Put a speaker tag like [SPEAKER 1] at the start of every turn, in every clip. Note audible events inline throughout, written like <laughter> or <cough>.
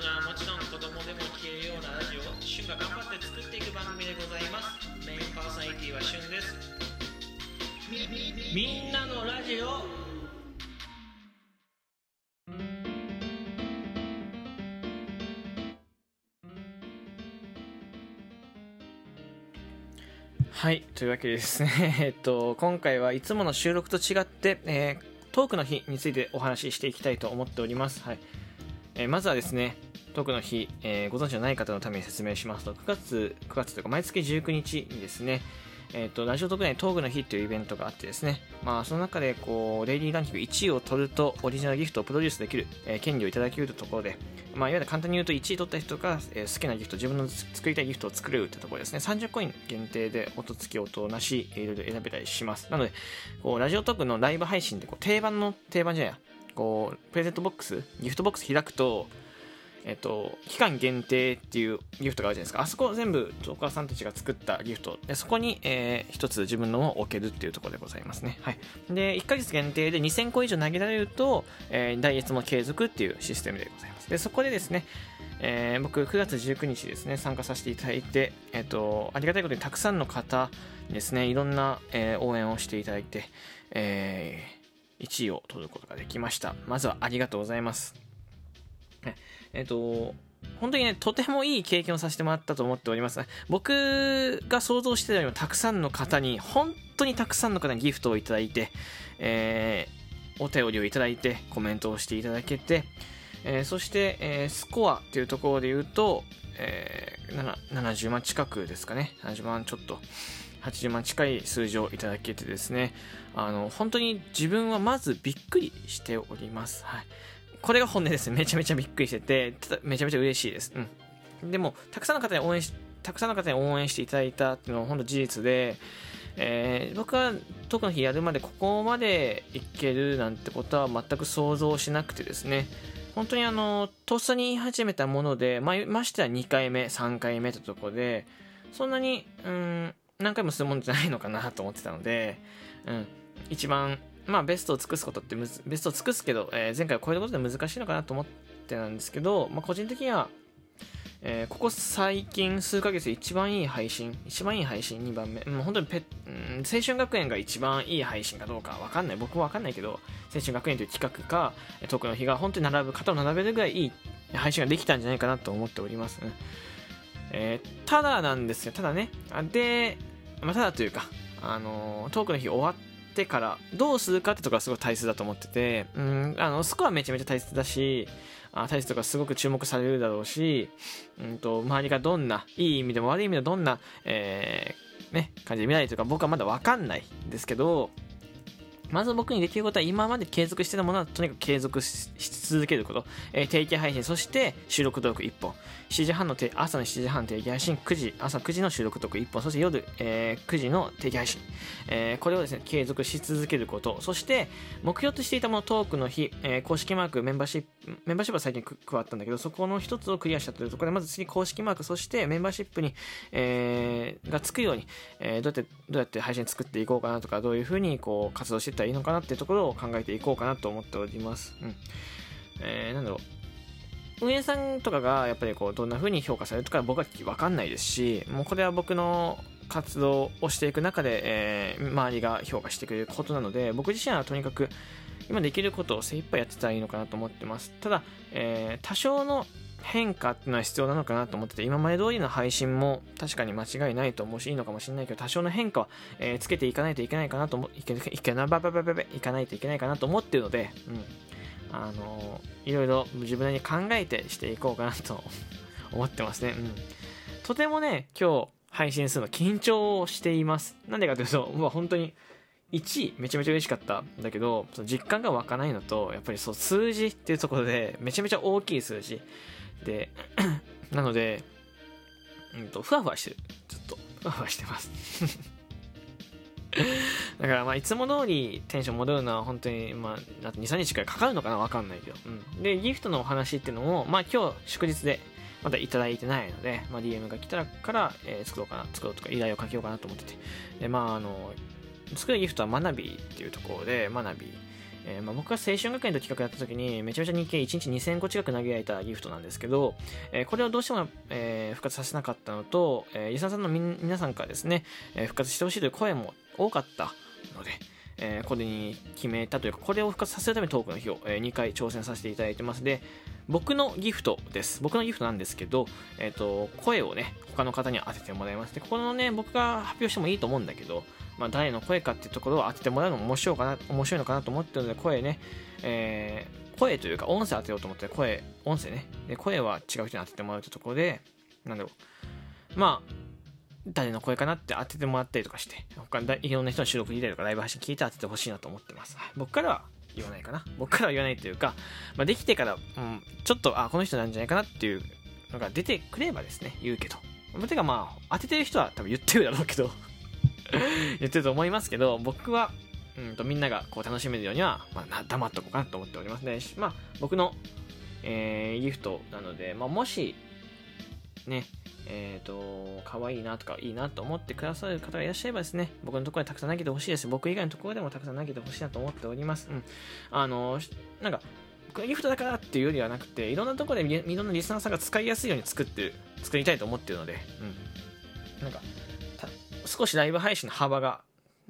[SPEAKER 1] 人はもちろん子供でも聴けるようなラジオを旬が頑張って作っていく番組でございます。メインパーソナリティは旬です。みんなのラジオ。はいというわけでですね <laughs> えっと今回はいつもの収録と違って、えートークの日についてお話ししていきたいと思っております。はい。えーまずはですね、トークの日、えーご存知のない方のために説明しますと、9月、9月というか、毎月19日にですね、えっ、と、ラジオ特内トークの日というイベントがあってですね、まあ、その中で、こう、デイリーランキング1位を取ると、オリジナルギフトをプロデュースできる、えー権利をいただけるというところで、まあ、いわゆる簡単に言うと、1位取った人が、えー好きなギフト、自分の作りたいギフトを作れるというところですね、30コイン限定で、音付き、音なし、いろいろ選べたりします。なので、こう、ラジオトークのライブ配信で、こう、定番の、定番じゃないや、こう、プレゼントボックス、ギフトボックス開くと、えっと、期間限定っていうギフトがあるじゃないですか。あそこ全部、トーカーさんたちが作ったギフト。で、そこに、えー一つ自分のを置けるっていうところでございますね。はい。で、1ヶ月限定で2000個以上投げられると、えー、来月も継続っていうシステムでございます。で、そこでですね、えー僕、9月19日ですね、参加させていただいて、えっと、ありがたいことにたくさんの方にですね、いろんな、えー応援をしていただいて、えー1位を取ることができました。まずはありがとうございます。えっ、と、本当にね、とてもいい経験をさせてもらったと思っております。僕が想像してたよりもたくさんの方に、本当にたくさんの方にギフトをいただいて、えーお便りをいただいて、コメントをしていただけて、えーそして、えースコアっていうところで言うと、えー、70万近くですかね。70万ちょっと。80万近い数字をいただけてですね、あの、本当に自分はまずびっくりしております。はい。これが本音です。めちゃめちゃびっくりしてて、ただめちゃめちゃ嬉しいです。うん。でも、たくさんの方に応援し、たくさんの方に応援していただいたっていうのは本当事実で、えー僕はトークの日やるまでここまでいけるなんてことは全く想像しなくてですね、本当にあの、とっさに言い始めたもので、まあ、ましては2回目、3回目というとこで、そんなに、うん、何回もするもんじゃないのかなと思ってたので、うん、一番、まあ、ベストを尽くすことって、ベストを尽くすけど、えー前回を超えることで難しいのかなと思ってなんですけど、まあ、個人的には、えーここ最近数ヶ月で一番いい配信、一番いい配信2番目、もう本当にペ、うん、青春学園が一番いい配信かどうかわかんない、僕はわかんないけど、青春学園という企画か、えトークの日が本当に並ぶ、肩を並べるぐらいいい配信ができたんじゃないかなと思っております。うん。えーただなんですよ、ただね、で、まあ、ただというか、あのトークの日終わってからどうするかってところがすごい大切だと思ってて、うん、あの、スコアめちゃめちゃ大切だし、あ大切とかすごく注目されるだろうし、うんと、周りがどんな、いい意味でも悪い意味でもどんな、えーね、感じで見られてるか僕はまだわかんないんですけど、まず僕にできることは今まで継続してたものはとにかく継続し続けること、えー定期配信、そして収録トーク1本、7時半の朝の7時半定期配信、9時、朝9時の収録トーク1本、そして夜、えー9時の定期配信、えーこれをですね、継続し続けること、そして目標としていたものトークの日、えー公式マーク、メンバーシップ、メンバーシップは最近加わったんだけど、そこの一つをクリアしたというところ。で、まず次公式マーク、そしてメンバーシップに、えーがつくように、えーどうやって、どうやって配信作っていこうかなとか、どういうふうにこう活動していったらいいのかなっていうところを考えていこうかなと思っております。うん。えーなんだろう。運営さんとかがやっぱりこうどんな風に評価されるとか僕は分かんないですしもうこれは僕の活動をしていく中で、えー周りが評価してくれることなので僕自身はとにかく今できることを精一杯やってたらいいのかなと思ってますただ、えー多少の変化っていうのは必要なのかなと思ってて今まで通りの配信も確かに間違いないと思うしいいのかもしれないけど多少の変化は、えーつけていかないといけないかなと思いけいけなばばばばばいかないといけないかなと思ってるので、うんあのいろいろ自分なりに考えてしていこうかなと思ってますね。うん。とてもね、今日配信するの緊張しています。なんでかというと、もう本当に1位めちゃめちゃ嬉しかったんだけど、その実感が湧かないのと、やっぱりそう数字っていうところでめちゃめちゃ大きい数字で、<clears throat> なので、うんと、ふわふわしてる。ちょっと、ふわふわしてます。<laughs> だからまあいつも通りテンション戻るのは本当にまああと23日くらいかかるのかなわかんないけど、うん、でギフトのお話っていうのもまあ今日祝日でまだいただいてないので、まあ、DM が来たらから、えー作ろうかな作ろうとか依頼をかけようかなと思っててでまああの作るギフトはマナビーっていうところでマナビー、えー、まあ、僕が青春学園と企画やった時にめちゃめちゃ日経1日2000個近く投げられたギフトなんですけど、えー、これをどうしても、えー、復活させなかったのと、えー、リサさんの皆さんからですね、え復活してほしいという声も多かったので、えこれに決めたというか、これを復活させるためにトークの日を、え2回挑戦させていただいてますで、僕のギフトです。僕のギフトなんですけど、えっ、と、声をね、他の方に当ててもらいます。で、ここのね、僕が発表してもいいと思うんだけど、まあ、誰の声かっていうところを当ててもらうのも面白いかな、面白いのかなと思ってるので、声ね、えー、声というか音声当てようと思って声、音声ね。で、声は違う人に当ててもらうというところで、なんだろう。まあ、誰の声かなって当ててもらったりとかして、他いろんな人の収録聞いたりとかライブ配信聞いて当ててほしいなと思ってます。僕からは言わないかな。僕からは言わないというか、まあ、できてから、うん、ちょっと、あ、この人なんじゃないかなっていうのが出てくればですね、言うけど。てかまあ、当ててる人は多分言ってるだろうけど <laughs> 言ってると思いますけど、僕は、うんとみんながこう楽しめるようには、まあ、黙っとこうかなと思っておりますね。まあ、僕の、えー、ギフトなので、まあ、もし、ね、えっ、ー、と、可愛いなとかいいなと思ってくださる方がいらっしゃればですね、僕のところにたくさん投げてほしいです。僕以外のところでもたくさん投げてほしいなと思っております。うん。あの、なんか、ギフトだからっていうよりはなくて、いろんなところでいろんなリスナーさんが使いやすいように作ってる、作りたいと思ってるので、うん。なんか、少しライブ配信の幅が、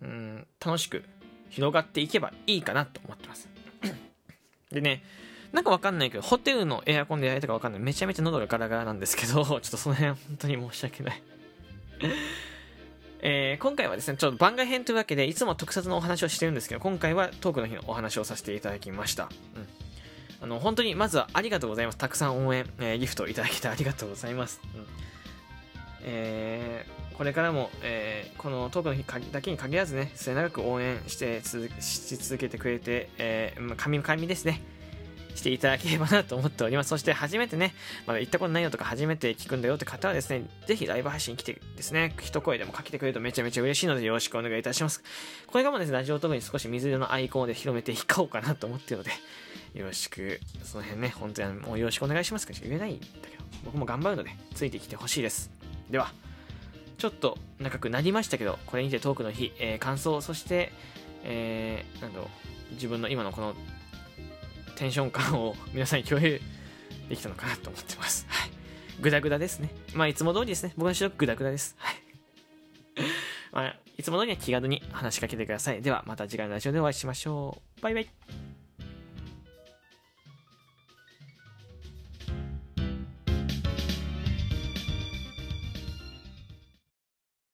[SPEAKER 1] うん、楽しく広がっていけばいいかなと思ってます。<coughs> でね、なんかわかんないけど、ホテルのエアコンでやりたかわかんない。めちゃめちゃ喉がガラガラなんですけど、<laughs> ちょっとその辺本当に申し訳ないえー、今回はですね、ちょっと番外編というわけで、いつも特撮のお話をしてるんですけど、今回はトークの日のお話をさせていただきました。うん。あの、本当に、まずはありがとうございます。たくさん応援、えー、ギフトいただけてありがとうございます。うん。えー、これからも、えー、このトークの日だけに限らずね、末永く応援してし続けてくれて、えー、神々ですね。していただければなと思っております。そして初めてね、まだ行ったことないよとか初めて聞くんだよって方はですね、ぜひライブ配信来てですね、一声でもかけてくれるとめちゃめちゃ嬉しいのでよろしくお願いいたします。これからもですね、ラジオトークに少し水色のアイコンで広めていこうかなと思ってるので、よろしく、その辺ね、本当にもうよろしくお願いしますかしか言えないんだけど、僕も頑張るので、ついてきてほしいです。では、ちょっと長くなりましたけど、これにてトークの日、えー、感想、そして、えー、なんだろう、自分の今のこのテンション感を <laughs> 皆さんに共有できたのかなと思ってます。はい。グダグダですね。まあ、いつも通りですね。僕の収録グダグダです。はい。<laughs> まあ、いつも通りには気軽に話しかけてください。では、また次回のラジオでお会いしましょう。バイバイ。